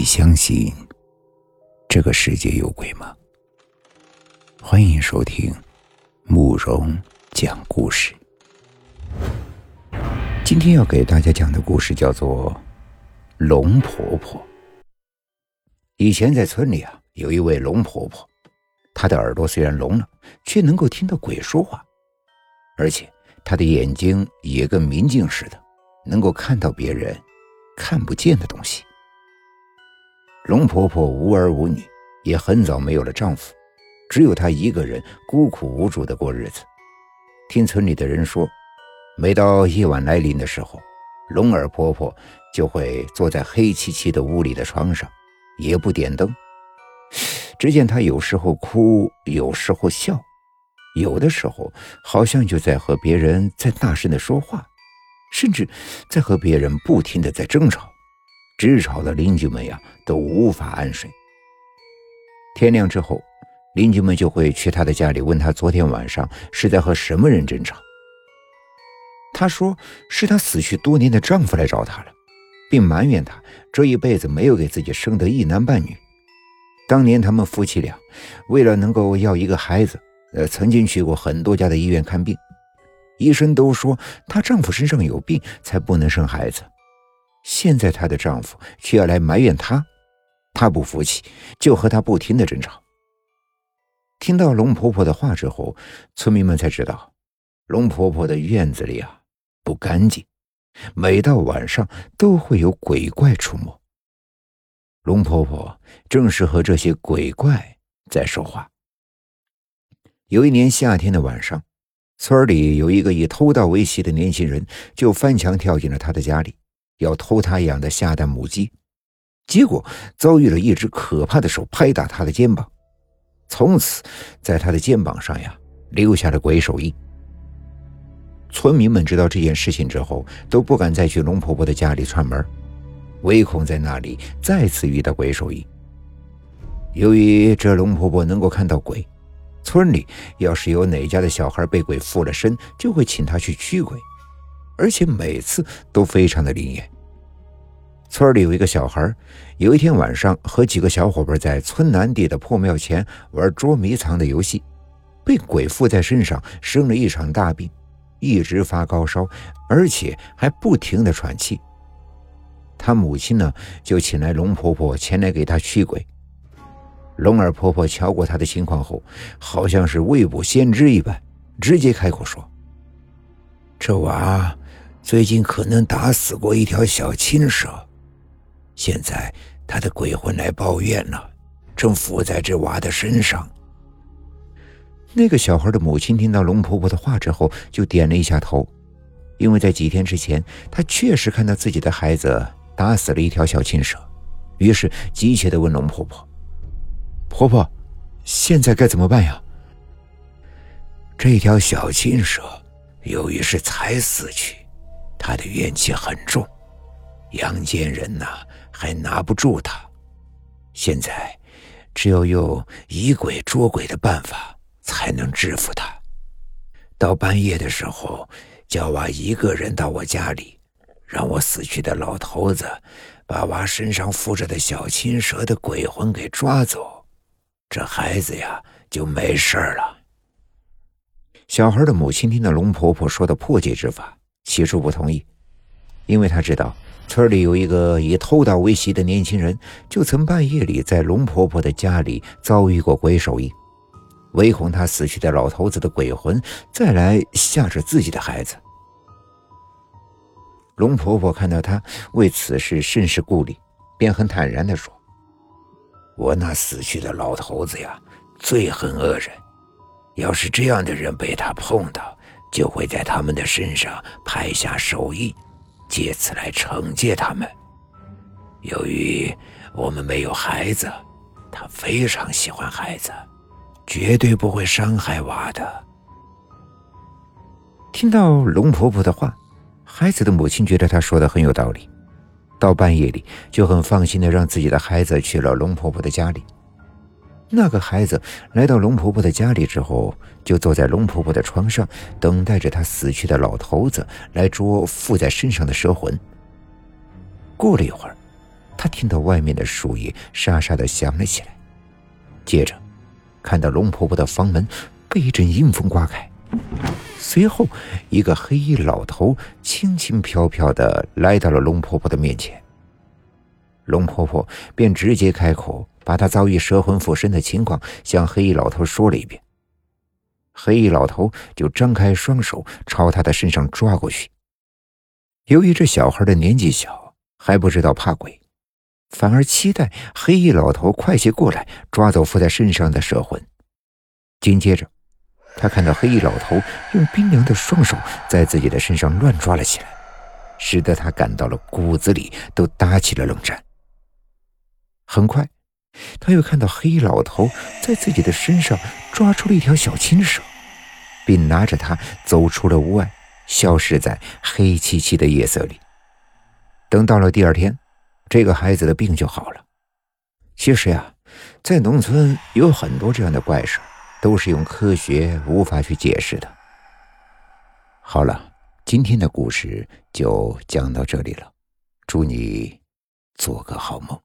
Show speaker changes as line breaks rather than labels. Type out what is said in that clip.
你相信这个世界有鬼吗？欢迎收听慕容讲故事。今天要给大家讲的故事叫做《龙婆婆》。以前在村里啊，有一位龙婆婆，她的耳朵虽然聋了，却能够听到鬼说话，而且她的眼睛也跟明镜似的，能够看到别人看不见的东西。龙婆婆无儿无女，也很早没有了丈夫，只有她一个人孤苦无助的过日子。听村里的人说，每到夜晚来临的时候，龙儿婆婆就会坐在黑漆漆的屋里的床上，也不点灯。只见她有时候哭，有时候笑，有的时候好像就在和别人在大声的说话，甚至在和别人不停的在争吵。直吵的邻居们呀，都无法安睡。天亮之后，邻居们就会去他的家里，问他昨天晚上是在和什么人争吵。他说是他死去多年的丈夫来找他了，并埋怨他这一辈子没有给自己生得一男半女。当年他们夫妻俩为了能够要一个孩子，呃，曾经去过很多家的医院看病，医生都说她丈夫身上有病，才不能生孩子。现在她的丈夫却要来埋怨她，她不服气，就和她不停的争吵。听到龙婆婆的话之后，村民们才知道，龙婆婆的院子里啊不干净，每到晚上都会有鬼怪出没。龙婆婆正是和这些鬼怪在说话。有一年夏天的晚上，村里有一个以偷盗为习的年轻人，就翻墙跳进了她的家里。要偷他养的下蛋母鸡，结果遭遇了一只可怕的手拍打他的肩膀，从此在他的肩膀上呀留下了鬼手印。村民们知道这件事情之后，都不敢再去龙婆婆的家里串门，唯恐在那里再次遇到鬼手印。由于这龙婆婆能够看到鬼，村里要是有哪家的小孩被鬼附了身，就会请她去驱鬼。而且每次都非常的灵验。村里有一个小孩，有一天晚上和几个小伙伴在村南地的破庙前玩捉迷藏的游戏，被鬼附在身上，生了一场大病，一直发高烧，而且还不停的喘气。他母亲呢，就请来龙婆婆前来给他驱鬼。龙儿婆婆瞧过他的情况后，好像是未卜先知一般，直接开口说：“这娃。”最近可能打死过一条小青蛇，现在他的鬼魂来抱怨了，正附在这娃的身上。那个小孩的母亲听到龙婆婆的话之后，就点了一下头，因为在几天之前，她确实看到自己的孩子打死了一条小青蛇，于是急切的问龙婆婆：“婆婆，现在该怎么办呀？”这条小青蛇由于是才死去。他的怨气很重，阳间人呐还拿不住他。现在只有用以鬼捉鬼的办法才能制服他。到半夜的时候，叫娃一个人到我家里，让我死去的老头子把娃身上附着的小青蛇的鬼魂给抓走，这孩子呀就没事了。小孩的母亲听到龙婆婆说的破解之法。起初不同意，因为她知道村里有一个以偷盗为习的年轻人，就曾半夜里在龙婆婆的家里遭遇过鬼手印，唯恐他死去的老头子的鬼魂再来吓着自己的孩子。龙婆婆看到他为此事甚是顾虑，便很坦然地说：“我那死去的老头子呀，最恨恶人，要是这样的人被他碰到。”就会在他们的身上拍下手印，借此来惩戒他们。由于我们没有孩子，他非常喜欢孩子，绝对不会伤害娃的。听到龙婆婆的话，孩子的母亲觉得她说的很有道理，到半夜里就很放心的让自己的孩子去了龙婆婆的家里。那个孩子来到龙婆婆的家里之后，就坐在龙婆婆的床上，等待着她死去的老头子来捉附在身上的蛇魂。过了一会儿，他听到外面的树叶沙沙的响了起来，接着看到龙婆婆的房门被一阵阴风刮开，随后一个黑衣老头轻轻飘飘的来到了龙婆婆的面前。龙婆婆便直接开口，把他遭遇蛇魂附身的情况向黑衣老头说了一遍。黑衣老头就张开双手朝他的身上抓过去。由于这小孩的年纪小，还不知道怕鬼，反而期待黑衣老头快些过来抓走附在身上的蛇魂。紧接着，他看到黑衣老头用冰凉的双手在自己的身上乱抓了起来，使得他感到了骨子里都打起了冷战。很快，他又看到黑衣老头在自己的身上抓出了一条小青蛇。并拿着它走出了屋外，消失在黑漆漆的夜色里。等到了第二天，这个孩子的病就好了。其实呀，在农村有很多这样的怪事，都是用科学无法去解释的。好了，今天的故事就讲到这里了，祝你做个好梦。